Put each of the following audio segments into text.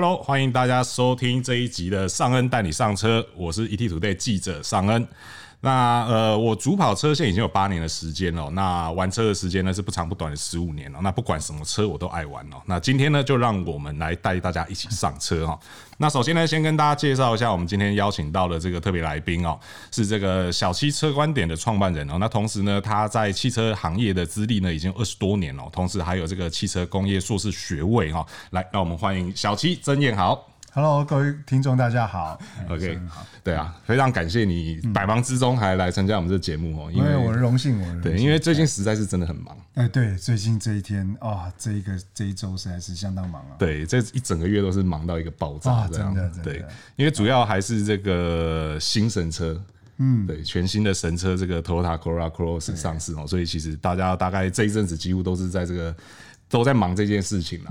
Hello，欢迎大家收听这一集的尚恩带你上车，我是 ETtoday 记者尚恩。那呃，我主跑车线已经有八年的时间了。那玩车的时间呢是不长不短的十五年了。那不管什么车我都爱玩哦。那今天呢，就让我们来带大家一起上车哈。那首先呢，先跟大家介绍一下我们今天邀请到的这个特别来宾哦，是这个小七车观点的创办人哦。那同时呢，他在汽车行业的资历呢已经二十多年了，同时还有这个汽车工业硕士学位哈。来，让我们欢迎小七曾彦豪。Hello，各位听众，大家好。OK，好，对啊，非常感谢你百忙之中还来参加我们这个节目哦，因为我的荣幸，我对，因为最近实在是真的很忙。哎，对，最近这一天啊，这一个这一周实在是相当忙啊。对，这一整个月都是忙到一个爆炸，这样。对，因为主要还是这个新神车，嗯，对，全新的神车这个 Toyota Corolla Cross 上市哦，所以其实大家大概这一阵子几乎都是在这个都在忙这件事情了。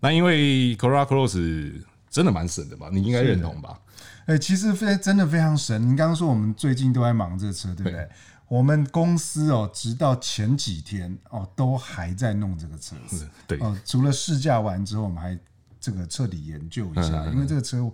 那因为 Corolla Cross 真的蛮神的吧？你应该认同吧？哎、欸，其实非真的非常神。你刚刚说我们最近都在忙这个车，对不对？对我们公司哦，直到前几天哦，都还在弄这个车子。对哦，除了试驾完之后，我们还这个彻底研究一下，嗯嗯嗯，因为这个车。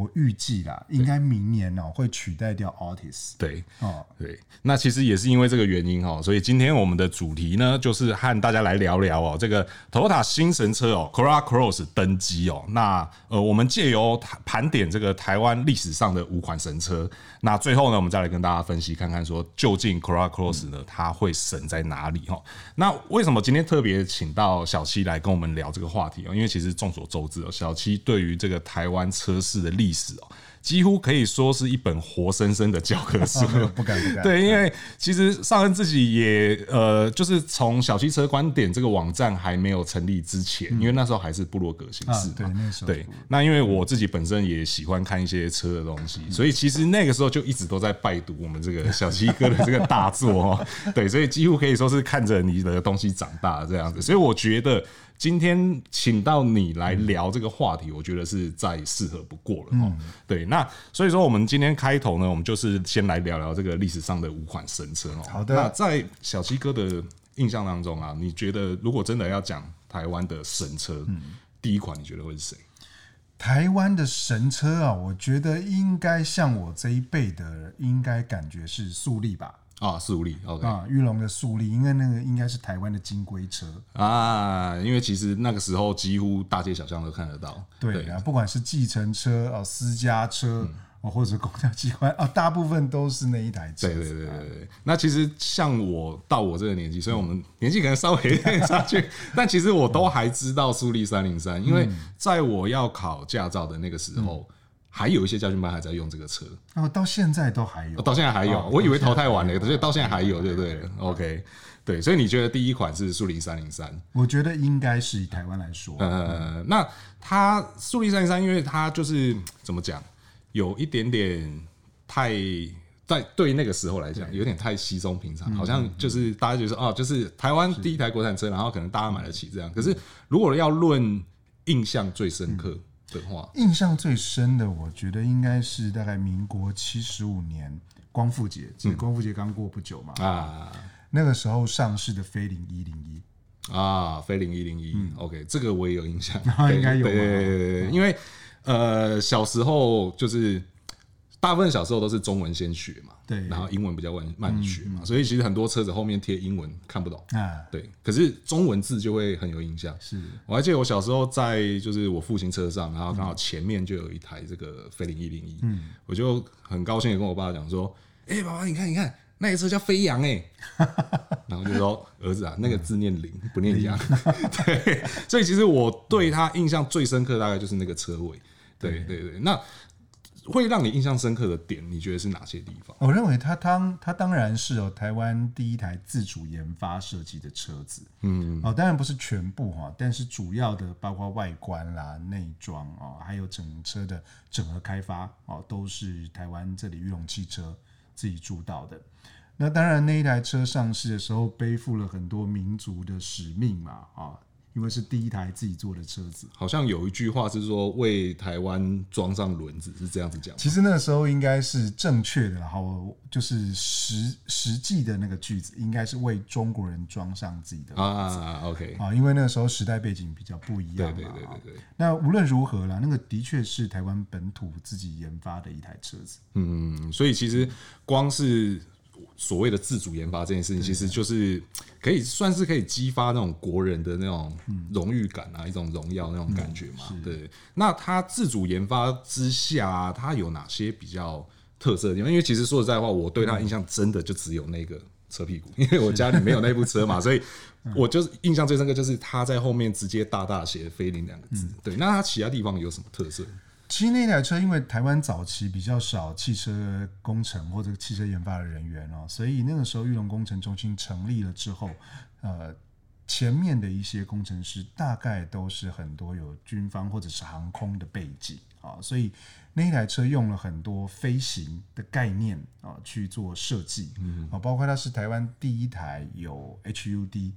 我预计啦，应该明年哦会取代掉 Artis。对哦，对，那其实也是因为这个原因哦，所以今天我们的主题呢，就是和大家来聊聊哦，这个 Toyota 新神车哦，Corolla Cross 登基哦。那呃，我们借由盘点这个台湾历史上的五款神车，那最后呢，我们再来跟大家分析看看，说究竟 Corolla Cross 呢，它会神在哪里哈？那为什么今天特别请到小七来跟我们聊这个话题哦？因为其实众所周知哦，小七对于这个台湾车市的历历史哦，几乎可以说是一本活生生的教科书。不敢不敢。对，因为其实尚恩自己也呃，就是从小汽车观点这个网站还没有成立之前，因为那时候还是部落格形式嘛。对，那因为我自己本身也喜欢看一些车的东西，所以其实那个时候就一直都在拜读我们这个小七哥的这个大作哦。对，所以几乎可以说是看着你的东西长大这样子。所以我觉得。今天请到你来聊这个话题，我觉得是再适合不过了哦。对，那所以说我们今天开头呢，我们就是先来聊聊这个历史上的五款神车哦。好的。那在小七哥的印象当中啊，你觉得如果真的要讲台湾的神车，第一款你觉得会是谁？台湾的神车啊，我觉得应该像我这一辈的，应该感觉是速力吧。啊，速力，OK 啊，玉龙的速力，因为那个应该是台湾的金龟车啊，因为其实那个时候几乎大街小巷都看得到。对啊，不管是计程车啊、私家车啊，或者公交机关啊，大部分都是那一台车。对对对对对。那其实像我到我这个年纪，虽然我们年纪可能稍微有点差距，但其实我都还知道速力三零三，因为在我要考驾照的那个时候。还有一些家训班还在用这个车哦，到现在都还有，到现在还有，我以为淘汰完了，所以到现在还有，对不对？OK，对，所以你觉得第一款是速力三零三？我觉得应该是以台湾来说，呃，那它速力三零三，因为它就是怎么讲，有一点点太在对那个时候来讲，有点太稀松平常，好像就是大家觉得哦，就是台湾第一台国产车，然后可能大家买得起这样。可是如果要论印象最深刻。印象最深的，我觉得应该是大概民国七十五年光复节，这光复节刚过不久嘛。啊，那个时候上市的飞凌一零一。啊，飞凌一零一，OK，这个我也有印象，应该有，对对对，因为呃小时候就是。大部分小时候都是中文先学嘛，对，然后英文比较慢慢学嘛，所以其实很多车子后面贴英文看不懂啊，对，可是中文字就会很有印象。是，我还记得我小时候在就是我父亲车上，然后刚好前面就有一台这个飞凌一零一，嗯，我就很高兴的跟我爸讲说，哎，爸爸你看你看，那台车叫飞扬哎，然后就说儿子啊，那个字念零不念扬，对，所以其实我对他印象最深刻大概就是那个车尾，对。对对，那。会让你印象深刻的点，你觉得是哪些地方？我认为它当它当然是哦，台湾第一台自主研发设计的车子，嗯哦，当然不是全部哈，但是主要的包括外观啦、内装啊，还有整车的整合开发哦，都是台湾这里裕隆汽车自己主导的。那当然那一台车上市的时候，背负了很多民族的使命嘛啊。因为是第一台自己做的车子，好像有一句话是说为台湾装上轮子，是这样子讲。其实那个时候应该是正确的，然后就是实实际的那个句子应该是为中国人装上自己的啊。OK 啊，因为那个时候时代背景比较不一样。对对对对对。那无论如何啦，那个的确是台湾本土自己研发的一台车子。嗯，所以其实光是。所谓的自主研发这件事情，其实就是可以算是可以激发那种国人的那种荣誉感啊，一种荣耀那种感觉嘛。对，那它自主研发之下，它有哪些比较特色的地方？因为其实说实在话，我对它印象真的就只有那个车屁股，因为我家里没有那部车嘛，所以我就是印象最深刻就是它在后面直接大大写“飞林”两个字。对，那它其他地方有什么特色？其实那台车，因为台湾早期比较少汽车工程或者汽车研发的人员哦，所以那个时候玉龙工程中心成立了之后，呃，前面的一些工程师大概都是很多有军方或者是航空的背景啊，所以那台车用了很多飞行的概念啊去做设计，嗯，啊，包括它是台湾第一台有 HUD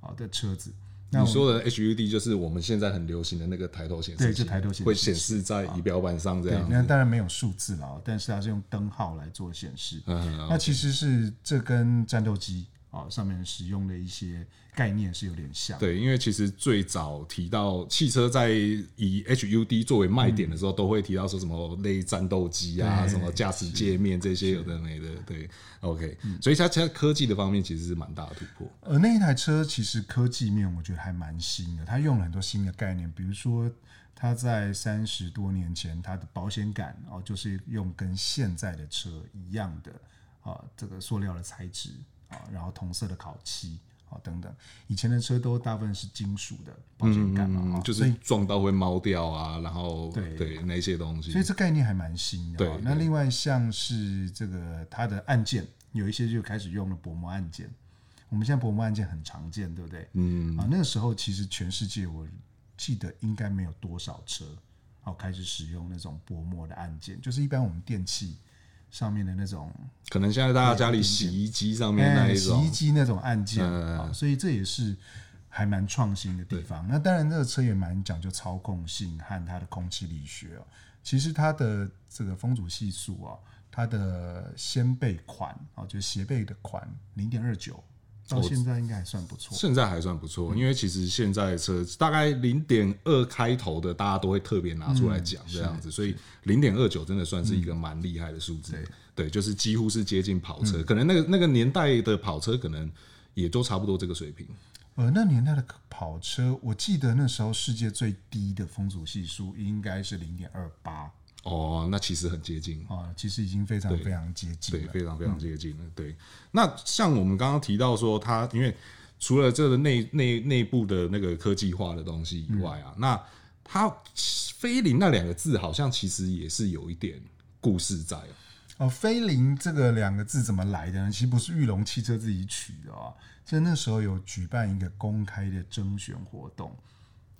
啊的车子。你说的 HUD 就是我们现在很流行的那个抬头显示器，对，就抬头显示器会显示在仪表板上这样。那当然没有数字了，但是它是用灯号来做显示。嗯，那其实是这跟战斗机啊上面使用的一些。概念是有点像，对，因为其实最早提到汽车在以 HUD 作为卖点的时候，嗯、都会提到说什么类战斗机啊，什么驾驶界面这些有的没的，对，OK，、嗯、所以它在科技的方面其实是蛮大的突破。而那一台车其实科技面我觉得还蛮新的，它用了很多新的概念，比如说它在三十多年前它的保险杆哦，就是用跟现在的车一样的啊，这个塑料的材质啊，然后同色的烤漆。啊，等等，以前的车都大部分是金属的保险杠嘛，嗯，就是撞到会猫掉啊，然后对对那些东西，所以这概念还蛮新的。对，那另外像是这个它的按键，有一些就开始用了薄膜按键。我们现在薄膜按键很常见，对不对？嗯啊，那个时候其实全世界我记得应该没有多少车哦开始使用那种薄膜的按键，就是一般我们电器。上面的那种，可能现在大家家里洗衣机上面那一种，洗衣机那种按键啊，所以这也是还蛮创新的地方。那当然，这个车也蛮讲究操控性和它的空气力学哦。其实它的这个风阻系数啊，它的掀背款啊，就是斜背的款零点二九。到现在应该还算不错，现在还算不错，因为其实现在车大概零点二开头的，大家都会特别拿出来讲这样子，所以零点二九真的算是一个蛮厉害的数字。对，就是几乎是接近跑车，可能那个那个年代的跑车可能也都差不多这个水平。呃，那年代的跑车，我记得那时候世界最低的风阻系数应该是零点二八。哦，那其实很接近啊，其实已经非常非常接近对，对，非常非常接近了。嗯、对，那像我们刚刚提到说，它因为除了这个内内内部的那个科技化的东西以外啊，嗯、那它飞凌那两个字好像其实也是有一点故事在哦。飞凌这个两个字怎么来的呢？其实不是玉龙汽车自己取的啊，在那时候有举办一个公开的征选活动。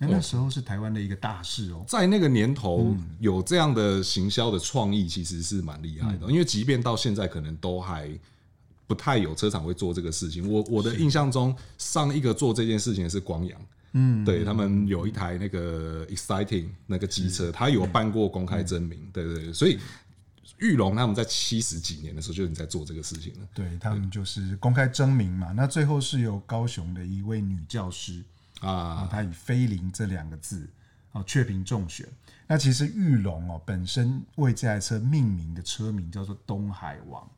那时候是台湾的一个大事哦，在那个年头有这样的行销的创意，其实是蛮厉害的。因为即便到现在，可能都还不太有车厂会做这个事情。我我的印象中，上一个做这件事情的是光阳，嗯，对他们有一台那个 Exciting 那个机车，他有办过公开征名，对对对。所以玉龙他们在七十几年的时候就已经在做这个事情了。对他们就是公开征名嘛，那最后是由高雄的一位女教师。啊，他以“飞凌”这两个字哦，雀屏中选。那其实玉龙哦，本身为这台车命名的车名叫做“东海王”。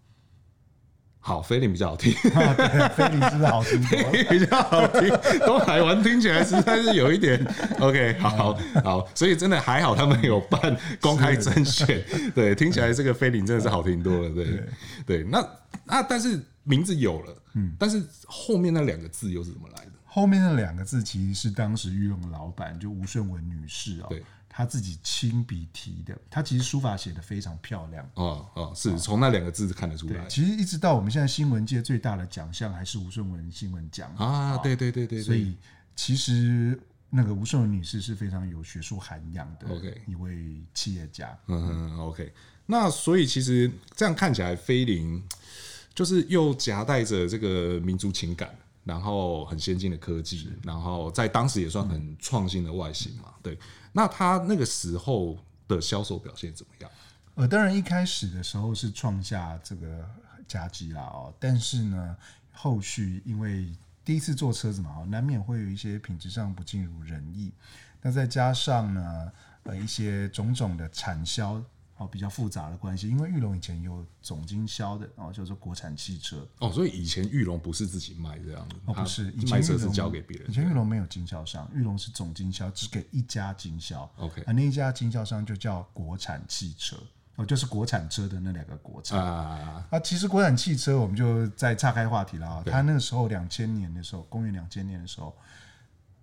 好，菲林比较好听，啊、对，飞凌是不是好听？比较好听，东海王听起来实在是有一点 OK。好好，所以真的还好，他们有办公开甄选。对，听起来这个菲林真的是好听多了。对对，对，那那但是名字有了，嗯，但是后面那两个字又是怎么来的？后面的两个字其实是当时御用的老板，就吴顺文女士哦，对，她自己亲笔提的。她其实书法写的非常漂亮哦哦，是从那两个字看得出来。其实一直到我们现在新闻界最大的奖项还是吴顺文新闻奖啊，对对对对。所以其实那个吴顺文女士是非常有学术涵养的，OK，一位企业家。嗯嗯，OK。那所以其实这样看起来，菲林就是又夹带着这个民族情感。然后很先进的科技，然后在当时也算很创新的外形嘛。对，那它那个时候的销售表现怎么样？呃，当然一开始的时候是创下这个佳绩啦哦，但是呢，后续因为第一次做车子嘛，难免会有一些品质上不尽如人意。那再加上呢，呃，一些种种的产销。哦，比较复杂的关系，因为玉龙以前有总经销的，哦，叫做国产汽车。哦，所以以前玉龙不是自己卖这样的，哦，不是，以前卖车是交给别人。以前玉龙没有经销商，玉龙是总经销，只给一家经销。OK，啊，那一家经销商就叫国产汽车，哦，就是国产车的那两个国产啊。啊，其实国产汽车，我们就再岔开话题了啊。他那个时候两千年的时候，公元两千年的时候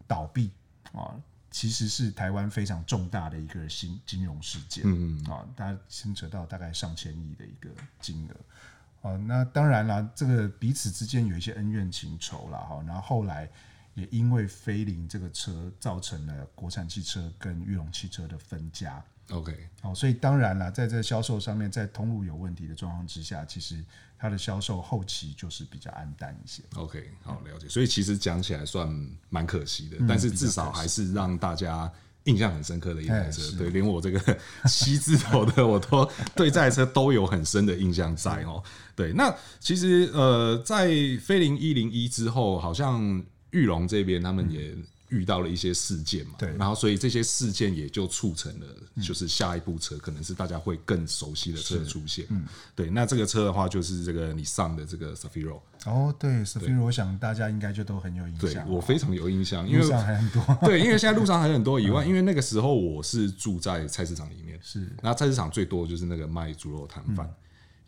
倒闭啊。其实是台湾非常重大的一个新金融事件，嗯嗯啊，大家牵扯到大概上千亿的一个金额，啊，那当然啦，这个彼此之间有一些恩怨情仇了哈，然后后来也因为飞凌这个车造成了国产汽车跟裕隆汽车的分家。OK，好，所以当然啦，在这个销售上面，在通路有问题的状况之下，其实它的销售后期就是比较暗淡一些。OK，好，了解。所以其实讲起来算蛮可惜的，嗯，但是至少还是让大家印象很深刻的一台车。对，连我这个 七字头的，我都对这台车都有很深的印象在哦。对，那其实呃，在飞凌一零一之后，好像玉龙这边他们也。遇到了一些事件嘛，对，然后所以这些事件也就促成了，就是下一部车可能是大家会更熟悉的车的出现，嗯，对，那这个车的话就是这个你上的这个 Safiro，哦，对，Safiro，我想大家应该就都很有印象，对，我非常有印象，因为路上还很多，对，因为现在路上还很多以外，因为那个时候我是住在菜市场里面，是，那菜市场最多就是那个卖猪肉摊贩，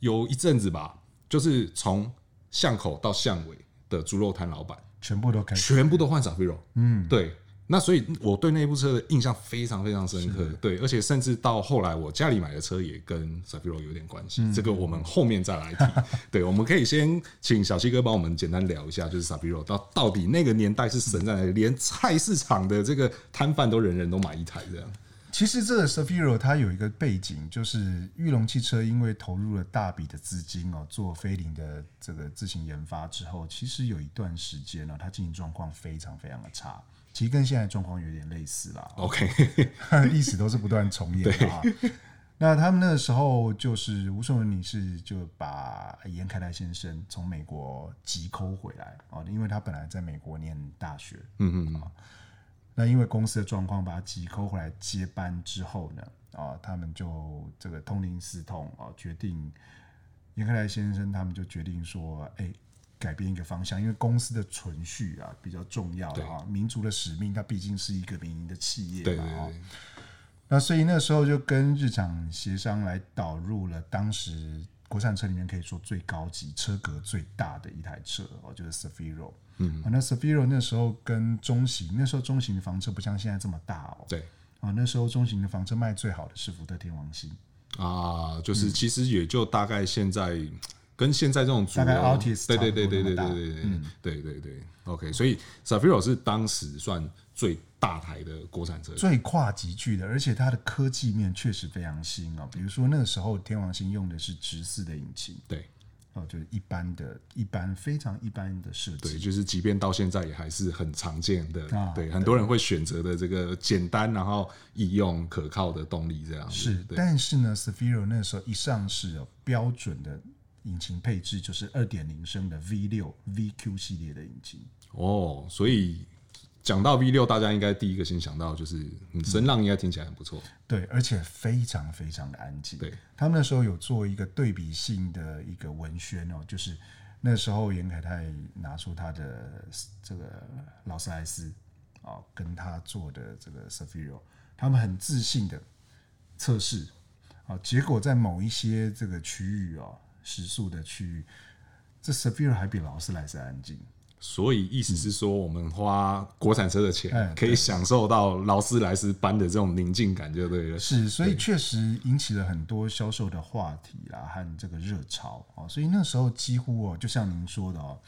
有一阵子吧，就是从巷口到巷尾的猪肉摊老板。全部都开，全部都换 Safiro。嗯，对。那所以我对那部车的印象非常非常深刻。对，而且甚至到后来我家里买的车也跟 Safiro 有点关系。嗯。这个我们后面再来提。对，我们可以先请小七哥帮我们简单聊一下，就是 Safiro 到到底那个年代是神在哪里，连菜市场的这个摊贩都人人都买一台这样。其实这个 Safiro 它有一个背景，就是裕隆汽车因为投入了大笔的资金哦，做飞凌的这个自行研发之后，其实有一段时间呢，它经营状况非常非常的差，其实跟现在状况有点类似啦。OK，历史都是不断重演啊。那他们那个时候就是吴顺文女士就把严凯泰先生从美国急 call 回来啊，因为他本来在美国念大学，嗯嗯啊。那因为公司的状况，把他急 call 回来接班之后呢，啊，他们就这个痛定思痛啊，决定严克莱先生他们就决定说，哎、欸，改变一个方向，因为公司的存续啊比较重要啊，民族的使命，它毕竟是一个民营的企业嘛，啊，那所以那时候就跟日产协商来导入了当时国产车里面可以说最高级、车格最大的一台车哦，就是 Safiro。嗯，那 Saviro 那时候跟中型，那时候中型的房车不像现在这么大哦。对，啊，那时候中型的房车卖最好的是福特天王星。啊，就是其实也就大概现在跟现在这种大概 Altis 对对对对对对对对，嗯，对对对，OK，所以 Safiro 是当时算最大台的国产车，最跨级距的，而且它的科技面确实非常新哦。比如说那个时候天王星用的是直四的引擎，对。哦，就是一般的、一般非常一般的设计，对，就是即便到现在也还是很常见的，啊、对，很多人会选择的这个简单然后易用可靠的动力这样子。是，但是呢，Safiro 那时候一上市哦，标准的引擎配置就是二点零升的 V 六 VQ 系列的引擎。哦，所以。讲到 V 六，大家应该第一个先想到就是，嗯，声浪应该听起来很不错，对，而且非常非常的安静。对，他们那时候有做一个对比性的一个文宣哦，就是那时候严凯泰拿出他的这个劳斯莱斯啊，跟他做的这个 Safiro，他们很自信的测试啊，结果在某一些这个区域哦，时速的区域，这 Safiro 还比劳斯莱斯安静。所以意思是说，我们花国产车的钱，可以享受到劳斯莱斯般的这种宁静感，就对了。是，所以确实引起了很多销售的话题啊，和这个热潮啊。所以那时候几乎哦，就像您说的哦，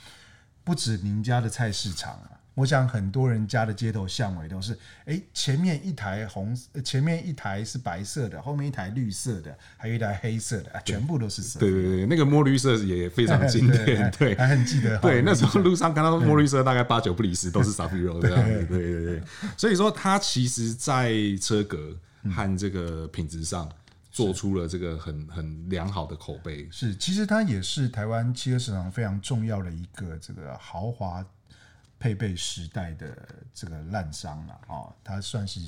不止您家的菜市场啊。我想很多人家的街头巷尾都是，哎，前面一台红，前面一台是白色的，后面一台绿色的，还有一台黑色的，全部都是色。对对对，那个墨绿色也非常经典，对，还很记得。对，那时候路上看到墨绿色，大概八九不离十都是 这样子。对对对，所以说它其实，在车格和这个品质上，做出了这个很很良好的口碑。是，其实它也是台湾汽车市场非常重要的一个这个豪华。配备时代的这个滥觞了啊，他算是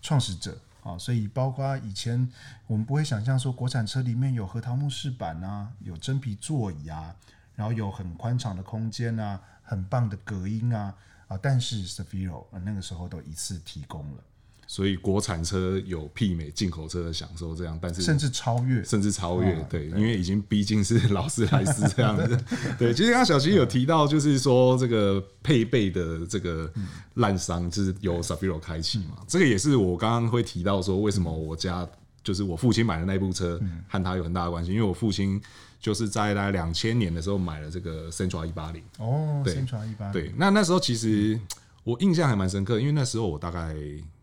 创始者啊，所以包括以前我们不会想象说国产车里面有核桃木饰板啊，有真皮座椅啊，然后有很宽敞的空间啊，很棒的隔音啊啊，但是 SUVRO 那个时候都一次提供了。所以国产车有媲美进口车的享受，这样，但是甚至超越，甚至超越，对，因为已经毕竟是劳斯莱斯这样子。对，其实刚刚小齐有提到，就是说这个配备的这个烂伤，就是由 Sub-Zero 开启嘛。这个也是我刚刚会提到说，为什么我家就是我父亲买的那部车和他有很大的关系，因为我父亲就是在大概两千年的时候买了这个 Sentra 一八零。哦，对，Sentra 一八零。对，那那时候其实我印象还蛮深刻，因为那时候我大概。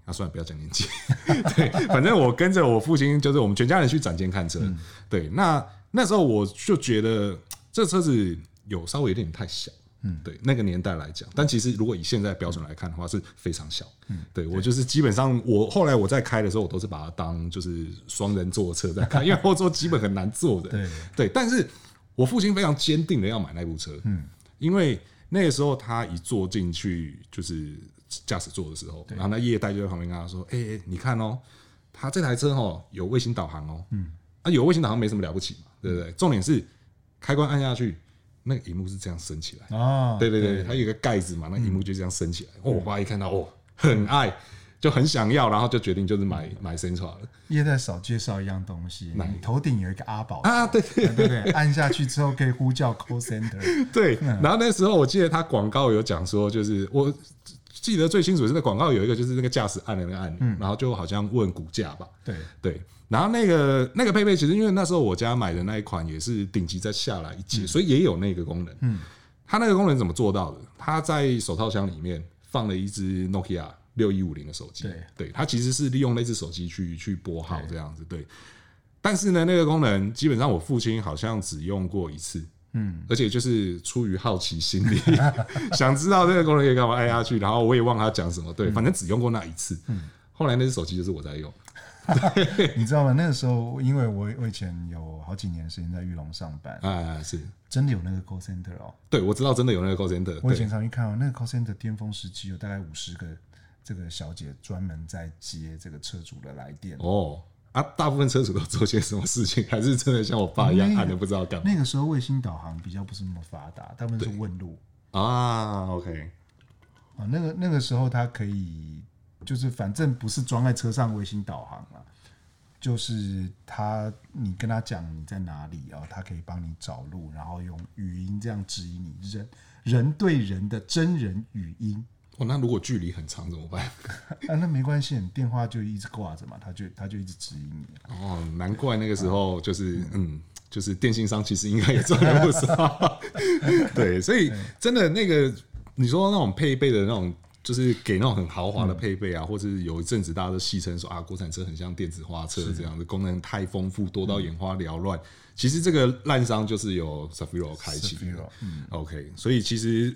那、啊、算了，不要讲年纪。对，反正我跟着我父亲，就是我们全家人去展间看车。嗯、对，那那时候我就觉得这车子有稍微有点太小。嗯，对，那个年代来讲，但其实如果以现在标准来看的话，是非常小。嗯，对我就是基本上，我后来我在开的时候，我都是把它当就是双人座车在开，因为后座基本很难坐的。对对，但是我父亲非常坚定的要买那部车。嗯，因为那个时候他一坐进去就是。驾驶座的时候，然后那业代就在旁边跟他说：“哎、欸，你看哦，他这台车哦有卫星导航哦，嗯，啊有卫星导航没什么了不起嘛，对不对？重点是开关按下去，那个荧幕是这样升起来。哦，对对对，它有一个盖子嘛，那荧幕就这样升起来。哦，我爸一看到哦，很爱，就很想要，然后就决定就是买买 Sentra 了。叶代少介绍一样东西，你头顶有一个阿宝。啊，对。对对对，按下去之后可以呼叫 call center，对。然后那时候我记得他广告有讲说，就是我。记得最清楚是那广告有一个，就是那个驾驶按的那个按钮，嗯、然后就好像问股价吧。对对，然后那个那个配备，其实因为那时候我家买的那一款也是顶级再下来一阶，嗯、所以也有那个功能。嗯，它那个功能怎么做到的？它在手套箱里面放了一只 Nokia 六一五零的手机。对对，它其实是利用那只手机去去拨号这样子。对，但是呢，那个功能基本上我父亲好像只用过一次。嗯，而且就是出于好奇心理，想知道这个功能可以干嘛，按下去，然后我也忘了他讲什么，对，反正只用过那一次。嗯，后来那只手机就是我在用，你知道吗？那个时候，因为我我以前有好几年时间在玉龙上班，啊，是真的有那个 call center 哦。对，我知道真的有那个 call center。我以前常去看哦，那个 call center 巅峰时期有大概五十个这个小姐专门在接这个车主的来电哦。啊，大部分车主都做些什么事情？还是真的像我爸一样，按的不知道干嘛？那个时候卫星导航比较不是那么发达，大部分是问路啊。OK，啊，那个那个时候它可以，就是反正不是装在车上卫星导航啊，就是他你跟他讲你在哪里啊，他可以帮你找路，然后用语音这样指引你，人人对人的真人语音。哦，那如果距离很长怎么办？啊，那没关系，你电话就一直挂着嘛，他就他就一直指引你。哦，难怪那个时候就是嗯，嗯，就是电信商其实应该也赚了不少。对，所以真的那个你说那种配备的那种，就是给那种很豪华的配备啊，嗯、或者是有一阵子大家都戏称说啊，国产车很像电子花车这样的功能太丰富，多到眼花缭乱。嗯、其实这个烂商就是由 Sub-Zero 开启。嗯，OK，所以其实。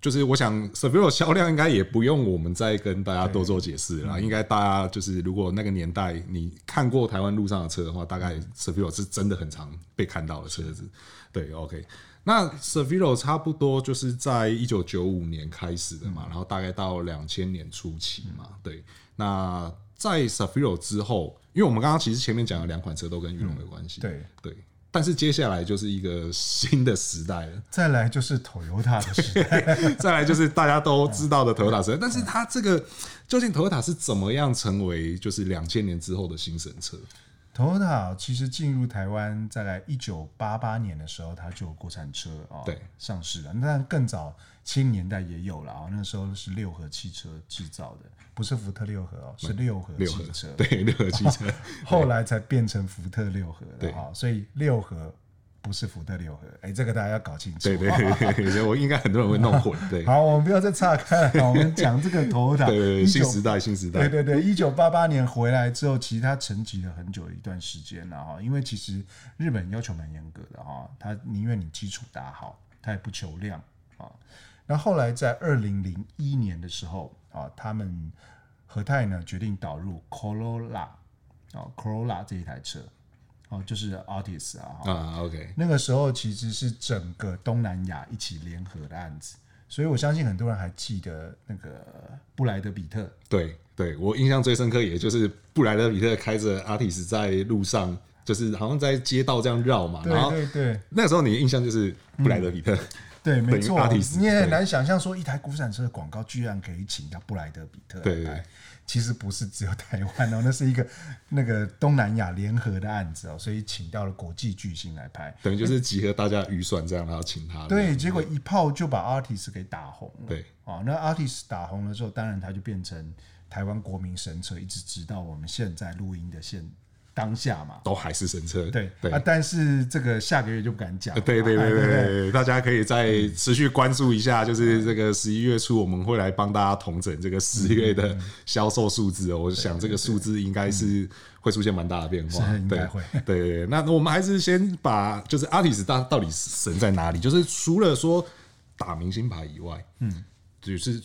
就是我想 s e v e r o 销量应该也不用我们再跟大家多做解释了。应该大家就是，如果那个年代你看过台湾路上的车的话，大概 s e v e r o 是真的很常被看到的车子。对，OK。那 s e v e r o 差不多就是在一九九五年开始的嘛，然后大概到两千年初期嘛。对。那在 s e v e r o 之后，因为我们刚刚其实前面讲的两款车都跟裕隆有关系。对对。但是接下来就是一个新的时代了。再来就是 Toyota 的时代，再来就是大家都知道的 Toyota 时代。但是它这个究竟 Toyota 是怎么样成为就是两千年之后的新神车？Toyota 其实进入台湾在来一九八八年的时候，它就有国产车啊，对，上市了。那更早七零年代也有了啊，那时候是六合汽车制造的。不是福特六合哦，是六合汽车。对，六合汽车，后来才变成福特六合的哈。所以六合不是福特六合。哎，这个大家要搞清楚。对对对，我应该很多人会弄混。对，好，我们不要再岔开了，我们讲这个 Toyota。对对，新时代，新时代。对对对，一九八八年回来之后，其实他沉寂了很久一段时间了哈，因为其实日本要求蛮严格的哈，他宁愿你基础打好，他也不求量啊。那后来在二零零一年的时候啊，他们和泰呢决定导入 Corolla 啊 Corolla 这一台车。哦，就是 Artis 啊，啊，OK，那个时候其实是整个东南亚一起联合的案子，所以我相信很多人还记得那个布莱德比特。对，对我印象最深刻，也就是布莱德比特开着 Artis 在路上，就是好像在街道这样绕嘛。对对对，那个时候你的印象就是布莱德比特。嗯、对，没错。你也很难想象说一台国产车的广告居然可以请到布莱德比特。来，对对。其实不是只有台湾哦，那是一个 那个东南亚联合的案子哦，所以请到了国际巨星来拍，等于就是集合大家预算这样，然后请他。对，结果一炮就把 Artist 给打红了。对，哦，那 Artist 打红了之后，当然他就变成台湾国民神车，一直直到我们现在录音的现当下嘛，都还是神车。对对啊，但是这个下个月就不敢讲。对对对对对，大家可以再持续关注一下，就是这个十一月初我们会来帮大家统整这个十月的销售数字哦。我想这个数字应该是会出现蛮大的变化。应该会。对 对对，那我们还是先把就是 Altis 到到底神在哪里？就是除了说打明星牌以外，嗯，就是。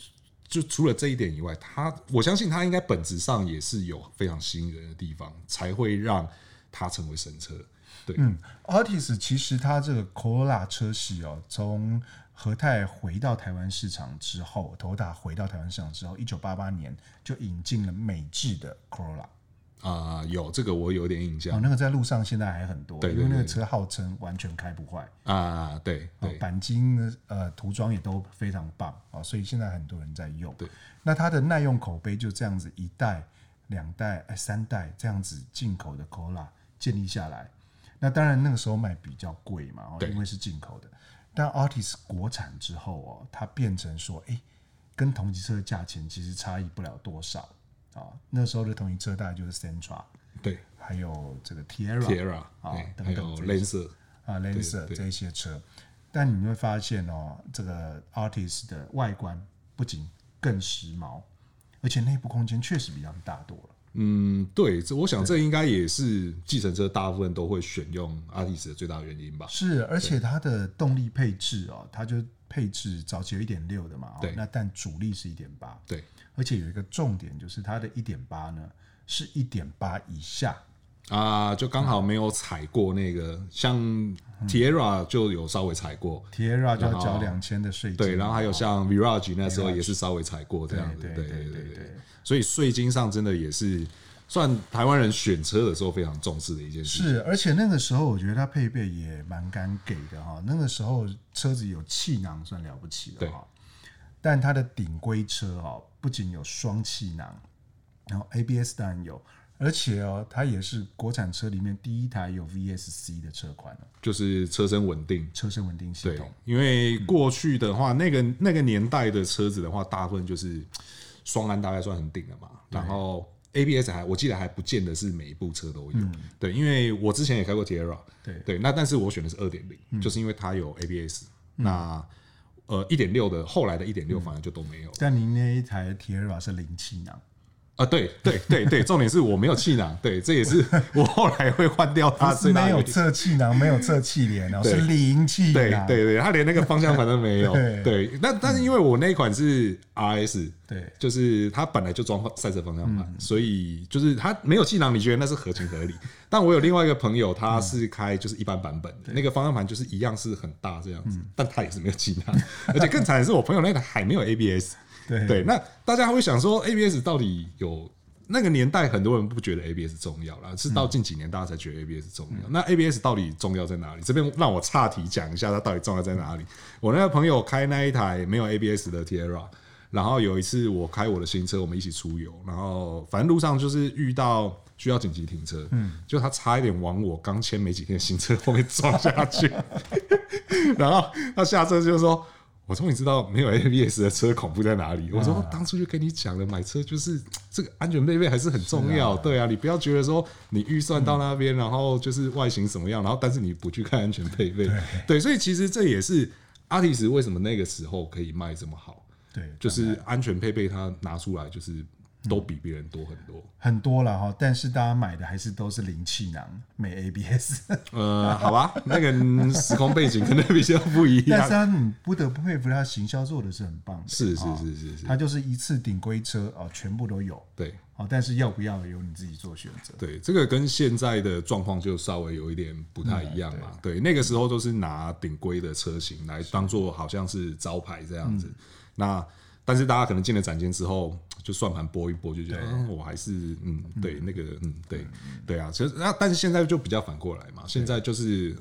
就除了这一点以外，它我相信它应该本质上也是有非常吸引人的地方，才会让它成为神车。对，嗯，Artis 其实它这个 Corolla 车系哦，从和泰回到台湾市场之后头打回到台湾市场之后，一九八八年就引进了美制的 Corolla。啊、呃，有这个我有点印象。哦，那个在路上现在还很多，因为那个车号称完全开不坏啊。对，对，钣金呃涂装也都非常棒啊，所以现在很多人在用。对，那它的耐用口碑就这样子一代、两代、哎三代这样子进口的 Corolla 建立下来。那当然那个时候卖比较贵嘛，因为是进口的。但 Artis 国产之后哦，它变成说，哎，跟同级车的价钱其实差异不了多少。啊，那时候的同型车大概就是 Sentra，对，还有这个 Tiara，Tiara 啊等等，Lancer 啊 Lancer 这一些车，但你会发现哦，这个 Artis 的外观不仅更时髦，而且内部空间确实比他们大多了。嗯，对，这我想这应该也是计程车大部分都会选用 Artis 的最大原因吧。是，而且它的动力配置哦，它就配置早期有一点六的嘛，对，那但主力是一点八，对。而且有一个重点，就是它的一点八呢，是一点八以下。啊，就刚好没有踩过那个，嗯、像 Tiara 就有稍微踩过，Tiara 就要交两千的税金，对，然后还有像 Virage 那时候也是稍微踩过这样子，对对对对对，所以税金上真的也是算台湾人选车的时候非常重视的一件事。是，而且那个时候我觉得它配备也蛮敢给的哈，那个时候车子有气囊算了不起的哈，但它的顶规车哈。不仅有双气囊，然后 ABS 当然有，而且哦，它也是国产车里面第一台有 VSC 的车款，就是车身稳定，车身稳定系统。因为过去的话，嗯、那个那个年代的车子的话，大部分就是双安，大概算很顶的嘛。然后 ABS 还我记得还不见得是每一部车都有。嗯、对，因为我之前也开过 Tiara，对对，那但是我选的是二点零，就是因为它有 ABS、嗯。那呃，一点六的后来的一点六反而就都没有。但您那一台 Tiara 是零气囊啊？对对对对，重点是我没有气囊，对，这也是我后来会换掉它。是没有侧气囊，没有侧气帘哦，是零气囊。对对对，它连那个方向盘都没有。对，那但是因为我那一款是 RS，对，就是它本来就装赛车方向盘，所以就是它没有气囊，你觉得那是合情合理。但我有另外一个朋友，他是开就是一般版本的，那个方向盘就是一样是很大这样子，但他也是没有气囊，而且更惨的是我朋友那台还没有 ABS。对对，那大家会想说 ABS 到底有那个年代很多人不觉得 ABS 重要啦，是到近几年大家才觉得 ABS 重要。那 ABS 到底重要在哪里？这边让我岔题讲一下，它到底重要在哪里？我那个朋友开那一台没有 ABS 的 Tiara，然后有一次我开我的新车，我们一起出游，然后反正路上就是遇到。需要紧急停车，嗯，就他差一点往我刚签没几天的新车后面撞下去，然后他下车就说：“我终于知道没有 ABS 的车恐怖在哪里。我说当初就跟你讲了，买车就是这个安全配备还是很重要。对啊，你不要觉得说你预算到那边，然后就是外形什么样，然后但是你不去看安全配备。对，所以其实这也是阿提斯为什么那个时候可以卖这么好。对，就是安全配备它拿出来就是。都比别人多很多，很多了哈。但是大家买的还是都是零气囊，没 ABS。呃，好吧，那个时空背景可能比较不一样。但是他你不得不佩服他行销做的是很棒的。是是是是是，他就是一次顶规车哦，全部都有。对，好，但是要不要由你自己做选择。对，这个跟现在的状况就稍微有一点不太一样嘛。对，那个时候都是拿顶规的车型来当做好像是招牌这样子。那但是大家可能进了展间之后，就算盘拨一拨，就觉得嗯，我还是嗯，对那个嗯，对对啊，其实那但是现在就比较反过来嘛，现在就是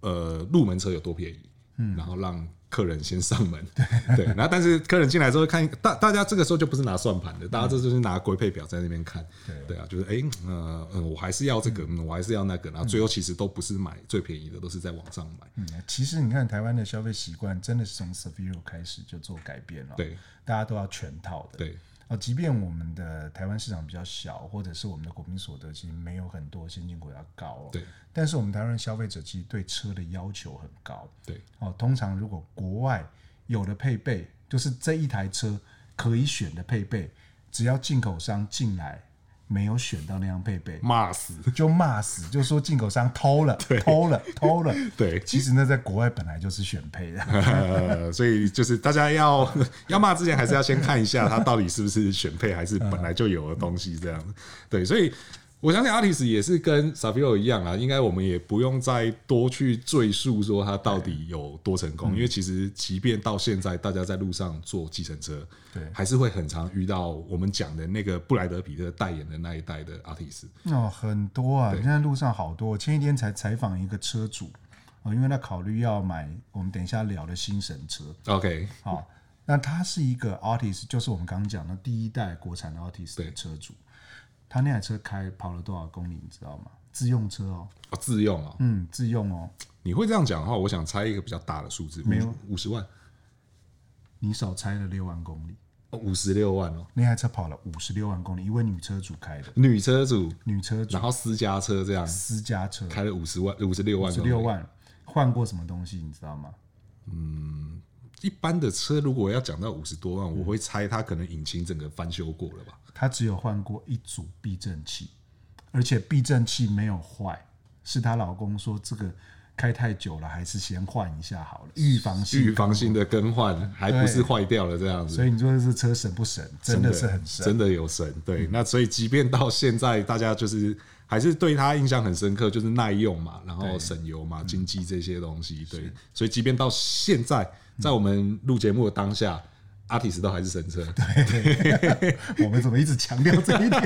呃，入门车有多便宜，嗯，然后。让。客人先上门，对，然后但是客人进来之后看大大家这个时候就不是拿算盘的，大家这就是拿规配表在那边看，对，对啊，就是哎，呃，嗯，我还是要这个，嗯，我还是要那个，然后最后其实都不是买最便宜的，都是在网上买。嗯，其实你看台湾的消费习惯真的是从 s e v i r o 开始就做改变了，对，大家都要全套的，对。啊，即便我们的台湾市场比较小，或者是我们的国民所得其实没有很多先进国家高，对，但是我们台湾消费者其实对车的要求很高，对，哦，通常如果国外有的配备，就是这一台车可以选的配备，只要进口商进来。没有选到那样配备，骂死就骂死，就说进口商偷了，偷了，偷了。对，其实那在国外本来就是选配的，呃，所以就是大家要 要骂之前，还是要先看一下它到底是不是选配，还是本来就有的东西这样。对，所以。我相信阿提斯也是跟 Savio 一样啊，应该我们也不用再多去赘述说它到底有多成功，因为其实即便到现在，大家在路上坐计程车，对，还是会很常遇到我们讲的那个布莱德彼特代言的那一代的阿提斯哦，很多啊，现在路上好多。前一天才采访一个车主啊，因为他考虑要买我们等一下聊的新神车。OK，好，那他是一个阿提斯，就是我们刚刚讲的第一代国产的阿提斯的车主。他那台车开跑了多少公里，你知道吗？自用车哦，哦，自用哦，嗯，自用哦。你会这样讲的话，我想猜一个比较大的数字，没有。五十万，你少猜了六万公里，五十六万哦。那台车跑了五十六万公里，一位女车主开的，女车主，女车主，然后私家车这样，私家车。开了五十万，五十六万，五十六万，换过什么东西，你知道吗？嗯。一般的车，如果要讲到五十多万，我会猜他可能引擎整个翻修过了吧。他只有换过一组避震器，而且避震器没有坏，是她老公说这个开太久了，还是先换一下好了，预防性预防性的更换，还不是坏掉了这样子。所以你说这车神不神？真的是很神，真的有神。对，嗯、那所以即便到现在，大家就是还是对他印象很深刻，就是耐用嘛，然后省油嘛，经济这些东西。对，所以即便到现在。在我们录节目的当下，阿提斯都还是神车。对，我们怎么一直强调这一点？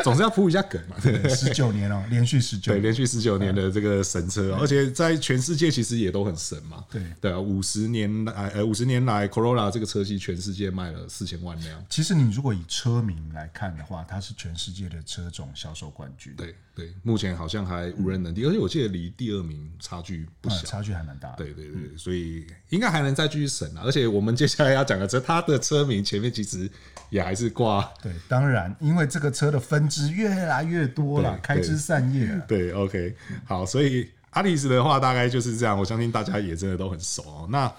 总是要铺一下梗嘛。十九年哦，连续十九，对，连续十九年的这个神车，而且在全世界其实也都很神嘛。对对啊，五十年来，呃，五十年来，Corolla 这个车系全世界卖了四千万辆。其实你如果以车名来看的话，它是全世界的车种销售冠军。对对，目前好像还无人能敌，而且我记得离第二名差距不小，差距还蛮大。对对对，所以应该还能再继续省啊。而且我们接下来要讲的车，它的车名前面其实也还是挂。对，当然，因为这个车的分支越来越多了，开枝散叶。对，OK，好，所以阿里斯的话大概就是这样。我相信大家也真的都很熟哦。那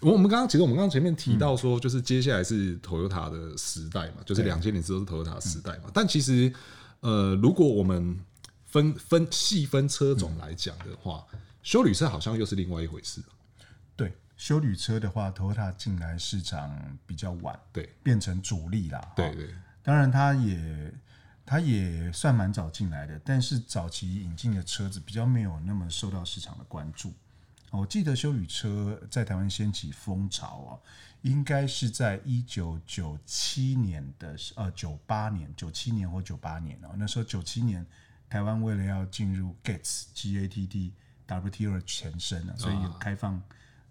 我们刚刚其实我们刚刚前面提到说，就是接下来是 Toyota 的时代嘛，就是两千年之后是 Toyota 的时代嘛。但其实，呃，如果我们分分细分车种来讲的话，修旅车好像又是另外一回事。对，修旅车的话，Toyota 进来市场比较晚，对，变成主力啦。对对，当然它也。它也算蛮早进来的，但是早期引进的车子比较没有那么受到市场的关注。我记得修旅车在台湾掀起风潮啊，应该是在一九九七年的呃九八年九七年或九八年哦，那时候九七年台湾为了要进入 GATS GATT W T O 的前身啊，所以有开放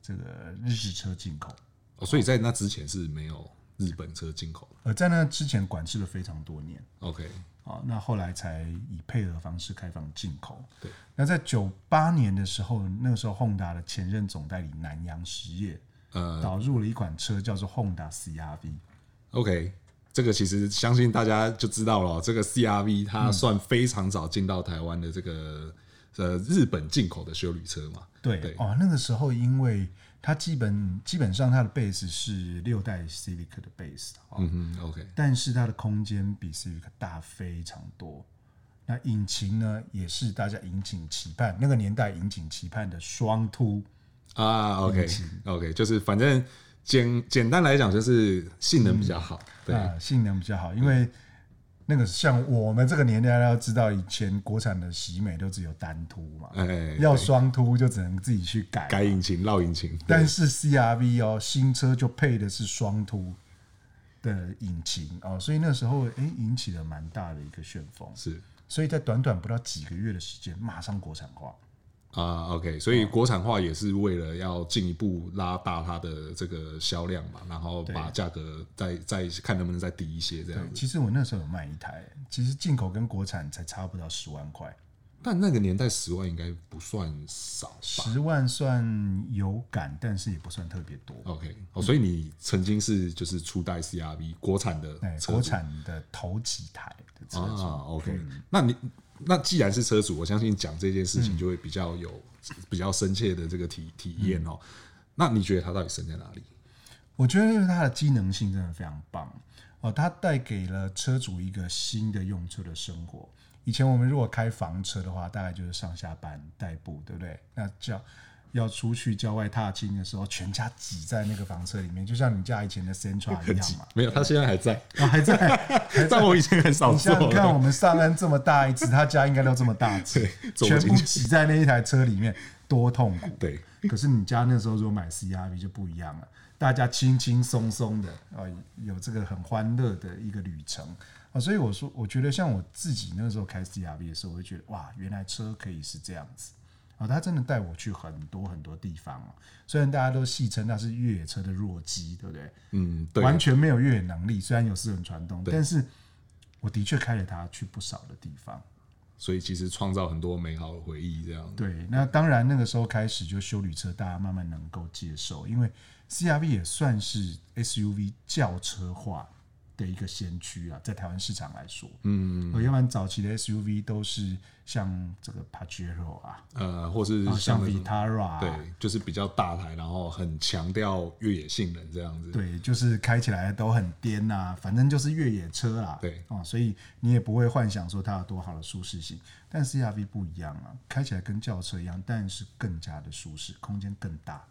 这个日式车进口。哦，所以在那之前是没有。日本车进口，而在那之前管制了非常多年。OK，好，那后来才以配合方式开放进口。对那在九八年的时候，那个时候，Honda 的前任总代理南洋实业呃，导入了一款车叫做 Honda CRV。OK，这个其实相信大家就知道了，这个 CRV 它算非常早进到台湾的这个、嗯、呃日本进口的休旅车嘛。对，对哦，那个时候因为它基本基本上它的 base 是六代 Civic 的 base，嗯哼，OK，但是它的空间比 Civic 大非常多。那引擎呢，也是大家引擎期盼那个年代引擎期盼的双凸啊，OK，OK，、okay, okay, 就是反正简简单来讲就是性能比较好，嗯、对、啊，性能比较好，因为那个像我们这个年代要知道，以前国产的喜美都只有单凸嘛，哎，要双凸就只能自己去改改引擎、绕引擎，但是 CRV 哦，新车就配的是双凸的引擎哦，所以那时候哎、欸、引起了蛮大的一个旋风，是。所以在短短不到几个月的时间，马上国产化啊，OK，所以国产化也是为了要进一步拉大它的这个销量嘛，然后把价格再再看能不能再低一些这样子。其实我那时候有卖一台，其实进口跟国产才差不到十万块。但那个年代十万应该不算少，十万算有感，但是也不算特别多。OK，哦，所以你曾经是就是初代 CRV 国产的车，国产的头几台的车主啊。OK，嗯，那你那既然是车主，我相信讲这件事情就会比较有比较深切的这个体体验哦。那你觉得它到底深在哪里？我觉得因为它的机能性真的非常棒哦，它带给了车主一个新的用车的生活。以前我们如果开房车的话，大概就是上下班代步，对不对？那叫要出去郊外踏青的时候，全家挤在那个房车里面，就像你家以前的 Sentra 一样嘛。没有，他现在还在，哦、还在，还在。我以前很少坐。你看我们上岸这么大一只，他家应该都这么大只，全部挤在那一台车里面，多痛苦。对。可是你家那时候如果买 CRV 就不一样了，大家轻轻松松的啊，有这个很欢乐的一个旅程。啊所以我说，我觉得像我自己那时候开 CRV 的时候，我就觉得哇，原来车可以是这样子啊！他真的带我去很多很多地方哦。虽然大家都戏称那是越野车的弱鸡，对不对？嗯，对，完全没有越野能力。虽然有四轮传动，但是我的确开了它去不少的地方。所以其实创造很多美好的回忆，这样。对，那当然那个时候开始就修旅车，大家慢慢能够接受，因为 CRV 也算是 SUV 轿车化的一个先驱啊，在台湾市场来说，嗯，要不然早期的 SUV 都是像这个 Pajero 啊，呃，或是像 Vitara，对，就是比较大台，然后很强调越野性能这样子，对，就是开起来都很颠呐、啊，反正就是越野车啦，对，哦，所以你也不会幻想说它有多好的舒适性，但 CRV 不一样啊，开起来跟轿车一样，但是更加的舒适，空间更大。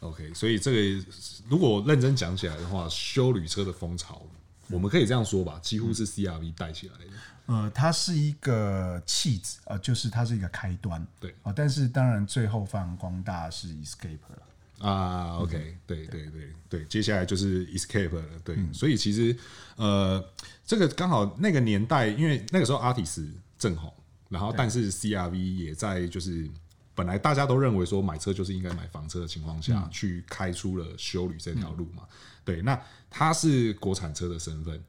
OK，所以这个如果认真讲起来的话，修旅车的风潮。我们可以这样说吧，几乎是 CRV 带起来的。呃，它是一个气质，呃，就是它是一个开端，对啊。但是当然最后发扬光大是 Escape 了啊。OK，嗯，对对对对，接下来就是 Escape 了。对，嗯，所以其实呃，这个刚好那个年代，因为那个时候 Artis 正红，然后但是 CRV 也在就是本来大家都认为说买车就是应该买房车的情况下，嗯，去开出了修旅这条路嘛。嗯对，那它是国产车的身份，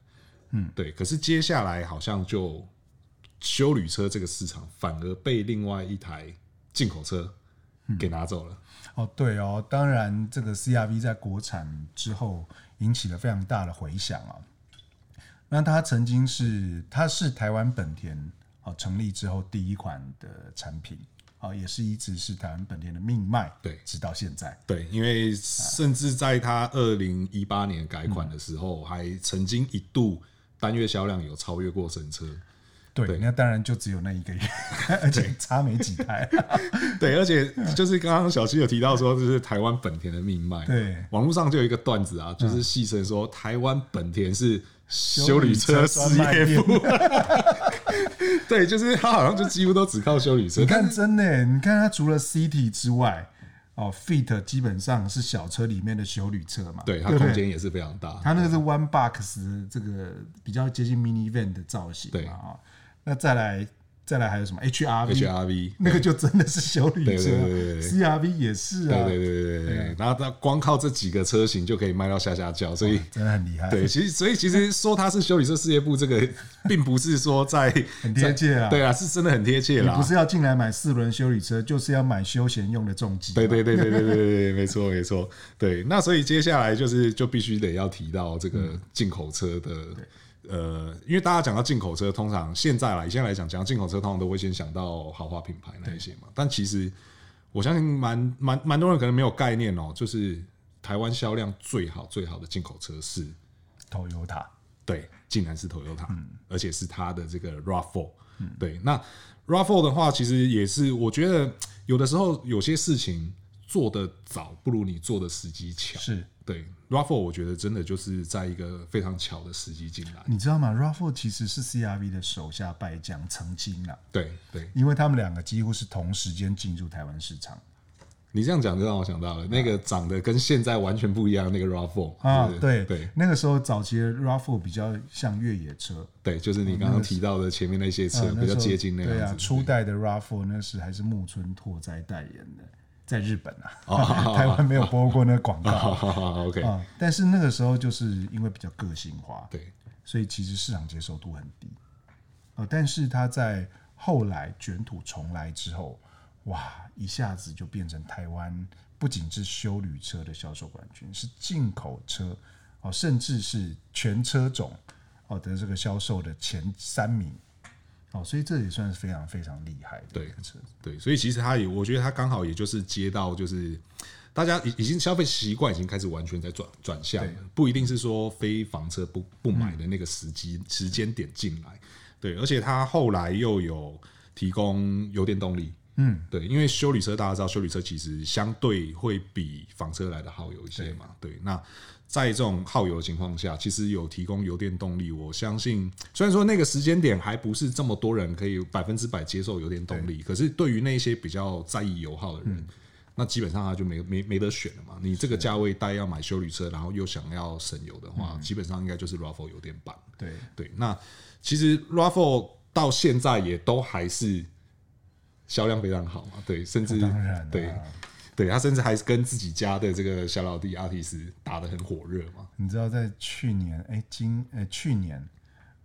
嗯，对。可是接下来好像就修旅车这个市场反而被另外一台进口车给拿走了。哦，对哦，当然这个 CRV 在国产之后引起了非常大的回响啊。那它曾经是，它是台湾本田啊成立之后第一款的产品。啊，也是一直是台湾本田的命脉，对，直到现在，对，因为甚至在他二零一八年改款的时候，还曾经一度单月销量有超越过神车，对，对，那当然就只有那一个月，而且差没几台，对，而且就是刚刚小七有提到说，就是台湾本田的命脉，对，网络上就有一个段子啊，就是戏称说台湾本田是。休旅车事业部，对，就是他好像就几乎都只靠修理车。你看，真的，你看他除了 City 之外，哦，Fit 基本上是小车里面的修理车嘛。对，它空间也是非常大。它那个是 One Box 这个比较接近 Minivan 的造型嘛。对啊，那再来再来还有什么 HRV，HRV 那个就真的是修理车，CRV 也是啊，对对对对对。然后它光靠这几个车型就可以卖到下下轿，所以真的很厉害。对，其实所以其实 说它是修理车事业部，这个并不是说在 很贴切啊，对啊，是真的很贴切啦。你不是要进来买四轮修理车，就是要买休闲用的重机。对对对对对对对，没错没错。对，那所以接下来就是就必须得要提到这个进口车的。呃，因为大家讲到进口车，通常现在来现在来讲，讲到进口车，通常都会先想到豪华品牌那一些嘛。但其实我相信蛮蛮蛮多人可能没有概念哦，就是台湾销量最好最好的进口车是 Toyota，对，竟然是 Toyota，嗯，而且是它的这个 RAV4，嗯，对。那 RAV4 的话，其实也是我觉得有的时候有些事情做的早，不如你做的时机巧，是。对，RAV4 我觉得真的就是在一个非常巧的时机进来。你知道吗？Raffle 其实是 CRV 的手下败将，曾经啊。对对，因为他们两个几乎是同时间进入台湾市场。你这样讲就让我想到了、啊、那个长得跟现在完全不一样那个 Raffle 啊，对对，那个时候早期的 Raffle 比较像越野车。对，就是你刚刚提到的前面那些车比较接近那样子。对啊，初代的 Raffle 那时还是木村拓哉代言的。在日本啊，台湾没有播过那个广告。OK，但是那个时候就是因为比较个性化，对，所以其实市场接受度很低。但是他在后来卷土重来之后，哇，一下子就变成台湾不仅是修旅车的销售冠军，是进口车哦，甚至是全车种哦的这个销售的前三名。哦，所以这也算是非常非常厉害的一个车子。对，对，所以其实他也，我觉得他刚好也就是接到，就是大家已已经消费习惯已经开始完全在转转向了，不一定是说非房车不不买的那个时机、嗯、时间点进来。对，而且他后来又有提供油电动力。嗯，对，因为修理车大家知道，修理车其实相对会比房车来的耗油一些嘛。对，对，那。在这种耗油的情况下，其实有提供油电动力。我相信，虽然说那个时间点还不是这么多人可以百分之百接受油电动力，可是对于那些比较在意油耗的人，嗯、那基本上他就没没没得选了嘛。你这个价位带要买修理车，然后又想要省油的话，基本上应该就是 RAV4 油电版。对对，那其实 RAV4 到现在也都还是销量非常好嘛。对，甚至对。对，他甚至还是跟自己家的这个小老弟阿提斯打得很火热嘛。你知道在去年，哎，今哎去年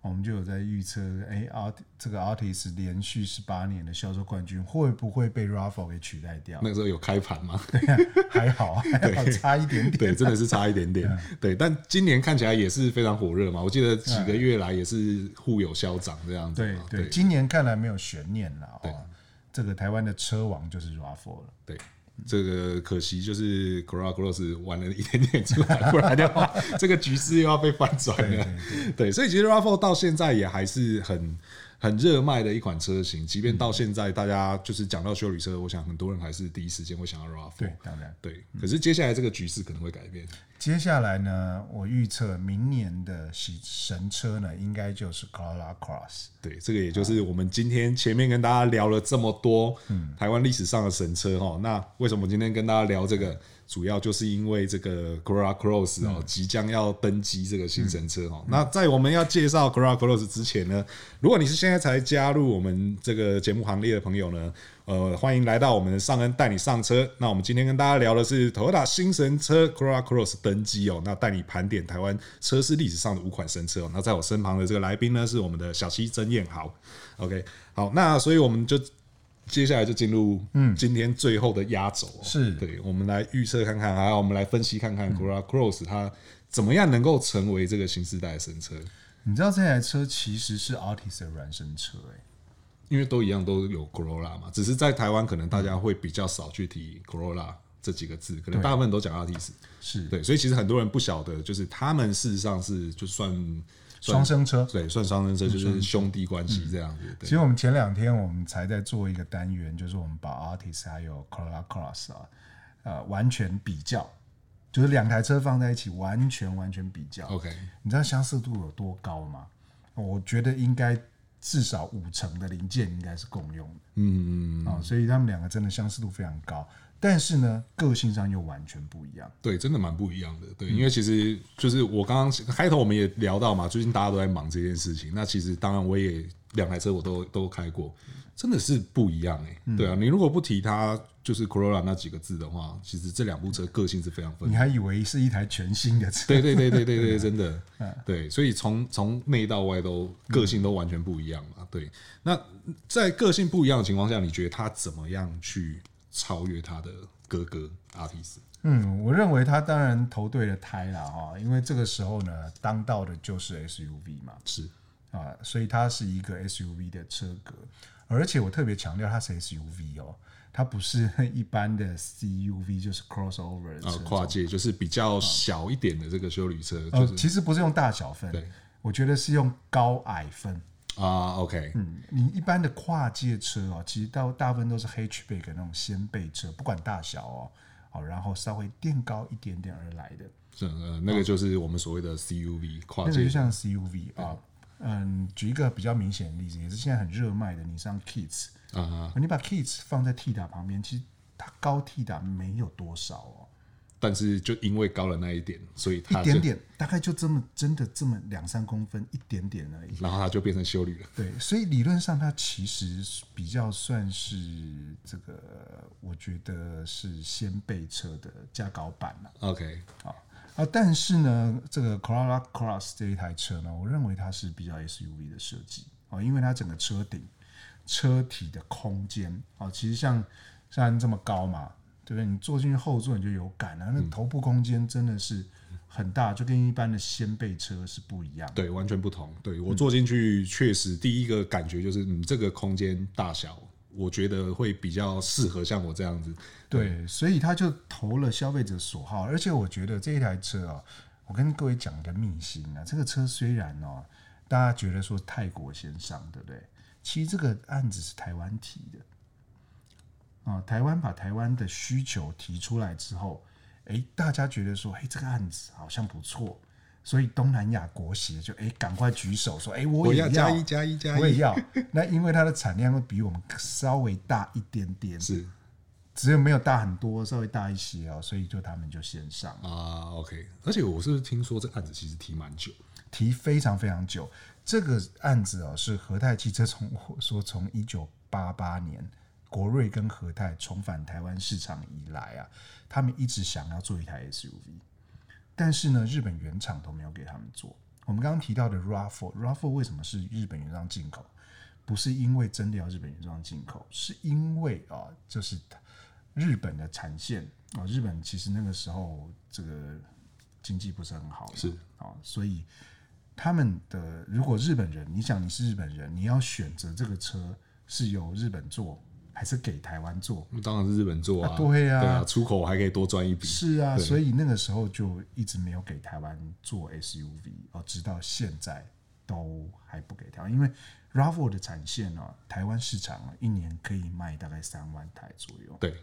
我们就有在预测，哎阿这个阿提斯连续十八年的销售冠军会不会被 Rafa 给取代掉？那个时候有开盘吗？对啊，还好，还好差一点点。对，真的是差一点点。对，但今年看起来也是非常火热嘛。我记得几个月来也是互有消长这样子。对对，今年看来没有悬念了。对，这个台湾的车王就是 RAV4 了。对。这个可惜就是 Corolla Cross 晚了一点点出来，不然的话，这个局势又要被翻转了。对，所以其实 RAV4 到现在也还是很很热卖的一款车型，即便到现在大家就是讲到修理车，我想很多人还是第一时间会想到 RAV4。对，当然对。可是接下来这个局势可能会改变。接下来呢，我预测明年的神车呢，应该就是 Corolla Cross。对，这个也就是我们今天前面跟大家聊了这么多，嗯，台湾历史上的神车哈。那为什么今天跟大家聊这个？主要就是因为这个 Corolla Cross 哦，即将要登基这个新神车哦。那在我们要介绍 Corolla Cross 之前呢，如果你是现在才加入我们这个节目行列的朋友呢，呃，欢迎来到我们的尚恩带你上车。那我们今天跟大家聊的是 Toyota 新神车 Corolla Cross 登基哦，那带你盘点台湾车市历史上的五款神车哦。那在我身旁的这个来宾呢，是我们的小七曾彦豪。OK，好，那所以我们就。接下来就进入嗯。今天最后的压轴，是。对，我们来预测看看，还有我们来分析看看 Corolla Cross 它怎么样能够成为这个新时代的神车。你知道这台车其实是 Altis 的孪生车哎，因为都一样都有 Corolla 嘛，只是在台湾可能大家会比较少去提 Corolla 这几个字，可能大部分都讲 Artis，是。对，所以其实很多人不晓得，就是他们事实上是就算。双生车，对，算双生车就是兄弟关系这样子。其实我们前两天我们才在做一个单元，就是我们把 Artist 还有 Corolla Cross 啊，呃，完全比较，就是两台车放在一起，完全完全比较。OK，你知道相似度有多高吗？我觉得应该至少五成的零件应该是共用的。嗯嗯啊，所以他们两个真的相似度非常高。但是呢，个性上又完全不一样。对，真的蛮不一样的。对，因为其实就是我刚刚开头我们也聊到嘛，最近大家都在忙这件事情。那其实当然我也两台车我都都开过，真的是不一样哎、欸。对啊，你如果不提它就是 Corolla 那几个字的话，其实这两部车个性是非常分。你还以为是一台全新的车？对对对对对对，真的。对，所以从从内到外都个性都完全不一样嘛。对，那在个性不一样的情况下，你觉得它怎么样去？超越他的哥哥阿提斯。嗯，我认为他当然投对了胎了哈，因为这个时候呢，当道的就是 SUV 嘛，是啊，所以它是一个 SUV 的车格，而且我特别强调它是 SUV 哦，它不是一般的 CUV，就是 crossover 的车，跨界就是比较小一点的这个修理车，呃，其实不是用大小分，对，我觉得是用高矮分。啊、uh,，OK，嗯，你一般的跨界车哦，其实到大部分都是 hatchback 那种掀背车，不管大小哦，好，然后稍微垫高一点点而来的，是呃，那个就是我们所谓的 CUV 跨界，那个就像 CUV 啊，嗯，举一个比较明显的例子，也是现在很热卖的，你像 Kids 啊、uh 你把 Kids 放在 T 打旁边，其实它高 T 打没有多少哦。但是就因为高了那一点，所以它一点点，大概就这么真的这么两三公分，一点点而已。然后它就变成修女了。对，所以理论上它其实比较算是这个，我觉得是先辈车的加高版了。OK，啊啊，但是呢，这个 Corolla Cross 这一台车呢，我认为它是比较 SUV 的设计啊，因为它整个车顶、车体的空间啊，其实像像这么高嘛。对不对？你坐进去后座你就有感了，那头部空间真的是很大，就跟一般的掀背车是不一样。对，完全不同。对，我坐进去确实第一个感觉就是，你这个空间大小，我觉得会比较适合像我这样子。对，对所以他就投了消费者所好，而且我觉得这一台车啊，我跟各位讲一个秘辛啊，这个车虽然哦，大家觉得说泰国先上，对不对？其实这个案子是台湾提的。啊，台湾把台湾的需求提出来之后，哎，大家觉得说，哎，这个案子好像不错，所以东南亚国协就哎赶快举手说，哎，我也要加一加一加一，我也要。那因为它的产量会比我们稍微大一点点，是，只有没有大很多，稍微大一些哦，所以就他们就先上啊。OK，而且我是不是听说这个案子其实提蛮久，提非常非常久。这个案子哦，是和泰汽车从我说从一九八八年。国瑞跟和泰重返台湾市场以来啊，他们一直想要做一台 SUV，但是呢，日本原厂都没有给他们做。我们刚刚提到的 RAV4，RAV4 为什么是日本原装进口？不是因为真的要日本原装进口，是因为啊，就是日本的产线啊，日本其实那个时候这个经济不是很好，是啊，所以他们的如果日本人，你想你是日本人，你要选择这个车是由日本做。还是给台湾做，当然是日本做啊，啊对啊，对啊，出口还可以多赚一笔。是啊，所以那个时候就一直没有给台湾做 SUV 哦，直到现在都还不给台湾，因为 RAV4 的产线啊，台湾市场啊，一年可以卖大概三万台左右。对，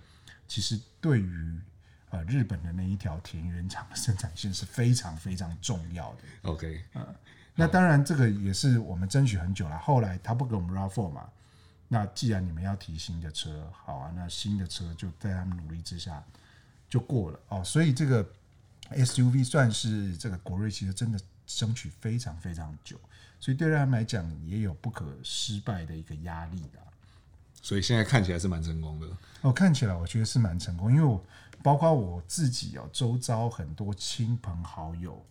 其实对于呃日本的那一条田园厂的生产线是非常非常重要的。OK，呃，那当然这个也是我们争取很久了，后来他不给我们 RAV4 嘛。那既然你们要提新的车，好啊，那新的车就在他们努力之下就过了哦。所以这个 SUV 算是这个国瑞其实真的争取非常非常久，所以对他们来讲也有不可失败的一个压力啊。所以现在看起来是蛮成功的。哦，看起来我觉得是蛮成功，因为我包括我自己哦，周遭很多亲朋好友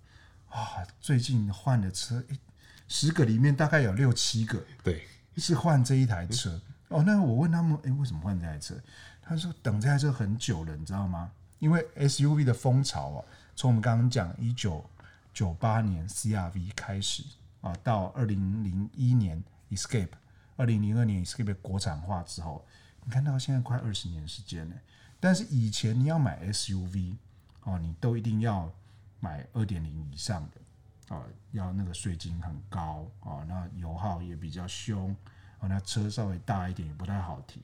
啊，最近换的车，诶，十个里面大概有六七个对。是换这一台车哦，那我问他们，哎，为什么换这台车？他说等这台车很久了，你知道吗？因为 SUV 的风潮啊，从我们刚刚讲一九九八年 CRV 开始啊，到二零零一年 Escape，二零零二年 Escape 国产化之后，你看到现在快二十年时间了。但是以前你要买 SUV 哦，你都一定要买二点零以上的。啊，要那个税金很高啊，那油耗也比较凶啊，那车稍微大一点也不太好停。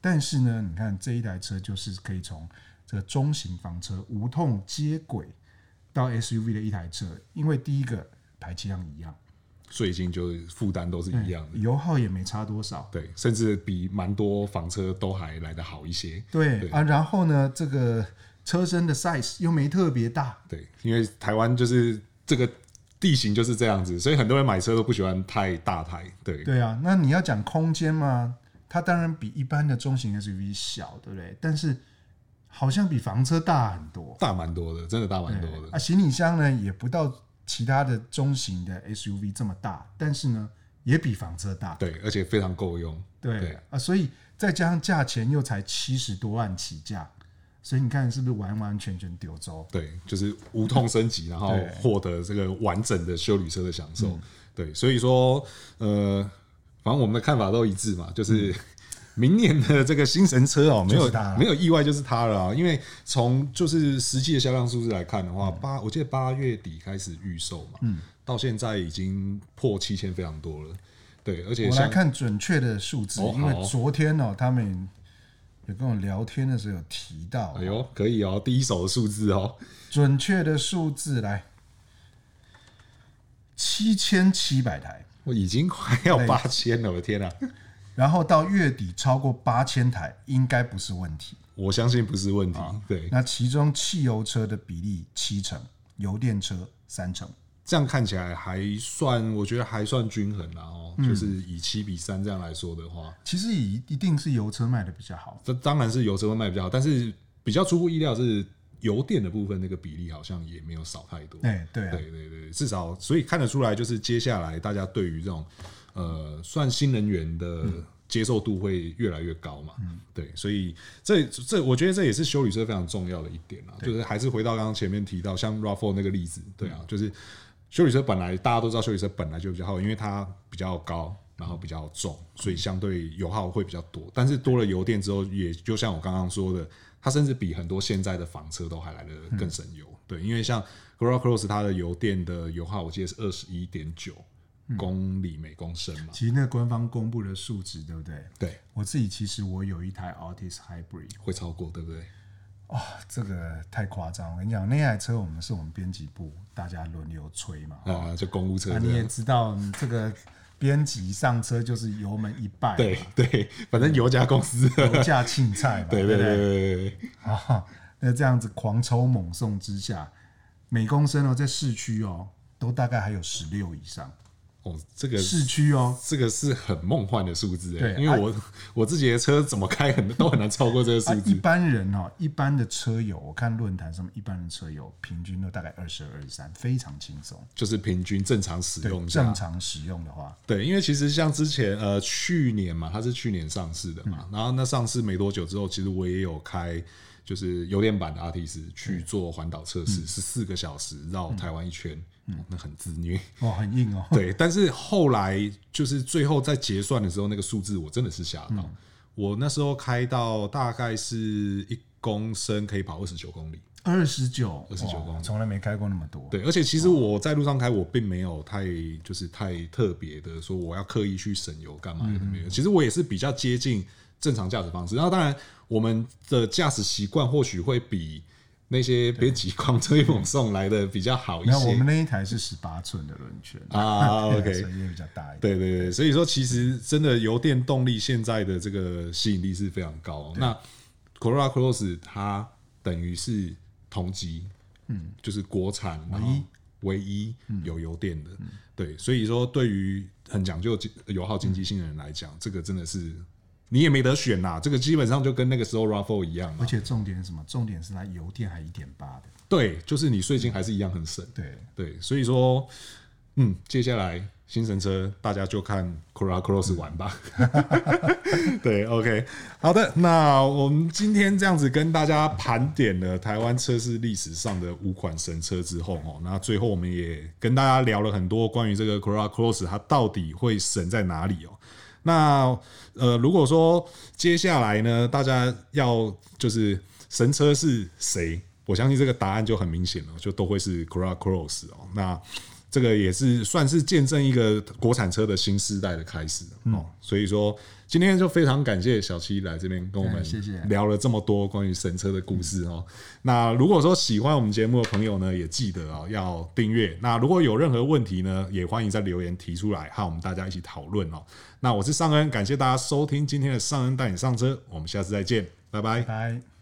但是呢，你看这一台车就是可以从这个中型房车无痛接轨到 SUV 的一台车，因为第一个排气量一样税金就是负担都是一样的，油耗也没差多少，对，甚至比蛮多房车都还来得好一些。对，对啊，然后呢，这个车身的 size 又没特别大，对，因为台湾就是这个地形就是这样子，所以很多人买车都不喜欢太大台。对，对啊，那你要讲空间嘛，它当然比一般的中型 SUV 小，对不对？但是好像比房车大很多，大蛮多的，真的大蛮多的。啊，行李箱呢也不到。其他的中型的 SUV 这么大，但是呢，也比房车大。对，而且非常够用。对，对啊，所以再加上价钱又才七十多万起价，所以你看是不是完完全全丢走？对，就是无痛升级，然后获得这个完整的修旅车的享受。对，所以说，呃，反正我们的看法都一致嘛，就是。嗯 明年的这个新神车哦，没有没有意外就是它了啊！因为从就是实际的销量数字来看的话，八我记得八月底开始预售嘛，嗯，到现在已经破七千非常多了。对，而且我来看准确的数字，因为昨天哦，他们有跟我聊天的时候有提到，哎呦，可以哦，第一手数字哦，准确的数字来七千七百台，我已经快要八千了，我的天啊！然后到月底超过八千台，应该不是问题。我相信不是问题。对，那其中汽油车的比例七成，油电车三成，这样看起来还算，我觉得还算均衡啦。哦，就是以七比三这样来说的话，其实一一定是油车卖的比较好。这当然是油车会卖比较好，但是比较出乎意料是油电的部分那个比例好像也没有少太多。对对对对对，至少所以看得出来，就是接下来大家对于这种。呃，算新能源的接受度会越来越高嘛？嗯，对，所以这这我觉得这也是修理车非常重要的一点啊，就是还是回到刚刚前面提到像 RAV4 那个例子，对啊，就是休旅车本来大家都知道修理车本来就比较好，因为它比较高，然后比较重，所以相对油耗会比较多。但是多了油电之后，也就像我刚刚说的，它甚至比很多现在的房车都还来得更省油。对，因为像 Corolla Cross 它的油电的油耗，我记得是二十一点九。公里每公升嘛，其实那官方公布的数值，对不对？对，我自己其实我有一台 Altis Hybrid，会超过，对不对？哦，这个太夸张！我跟你讲，那台车我们是我们编辑部大家轮流吹嘛，啊，就公务车。你也知道，这个编辑上车就是油门一拜，对对，反正油价公司油价青菜嘛，对对对对对。啊，那这样子狂抽猛送之下，每公升哦，在市区哦，都大概还有十六以上。哦，这个市区哦，这个是很梦幻的数字哎，对，因为我、啊、我自己的车怎么开很都很难超过这个数字。一般人哦，一般的车友，我看论坛上面一般的车友平均都大概二十二十三，非常轻松。就是平均正常使用，正常使用的话，对，因为其实像之前呃去年嘛，它是去年上市的嘛，嗯、然后那上市没多久之后，其实我也有开。就是油电版的阿提斯去做环岛测试，十四个小时绕台湾一圈，那很自虐哦，很硬哦。对，但是后来就是最后在结算的时候，那个数字我真的是吓到。嗯、我那时候开到大概是一公升可以跑二十九公里，二十九，二十九公里，从来没开过那么多。对，而且其实我在路上开，我并没有太就是太特别的说我要刻意去省油干嘛的没有。其实我也是比较接近正常驾驶方式，然后当然。我们的驾驶习惯或许会比那些别急狂追猛送来的比较好一些。我们那一台是十八寸的轮圈啊，OK，声音比较大一点。对对对，所以说其实真的油电动力现在的这个吸引力是非常高。那 Corolla Cross 它等于是同级，嗯，就是国产唯一唯一有油电的。对，所以说对于很讲究油耗经济性的人来讲，这个真的是。你也没得选呐，这个基本上就跟那个时候 RAV4 一样。而且重点是什么？重点是它油电还一点八的。对，就是你税金还是一样很省。对对，所以说，嗯，接下来新神车大家就看 Corolla Cross 玩吧。嗯、对，OK，好的，那我们今天这样子跟大家盘点了台湾车市历史上的五款神车之后，哦，那最后我们也跟大家聊了很多关于这个 Corolla Cross 它到底会省在哪里哦。那呃，如果说接下来呢，大家要就是神车是谁？我相信这个答案就很明显了，就都会是 Corolla Cross 哦。那这个也是算是见证一个国产车的新时代的开始哦。嗯、所以说今天就非常感谢小七来这边跟我们聊了这么多关于神车的故事哦。那如果说喜欢我们节目的朋友呢，也记得哦要订阅。那如果有任何问题呢，也欢迎在留言提出来，和我们大家一起讨论哦。那我是尚恩，感谢大家收听今天的尚恩带你上车，我们下次再见，拜拜。拜拜。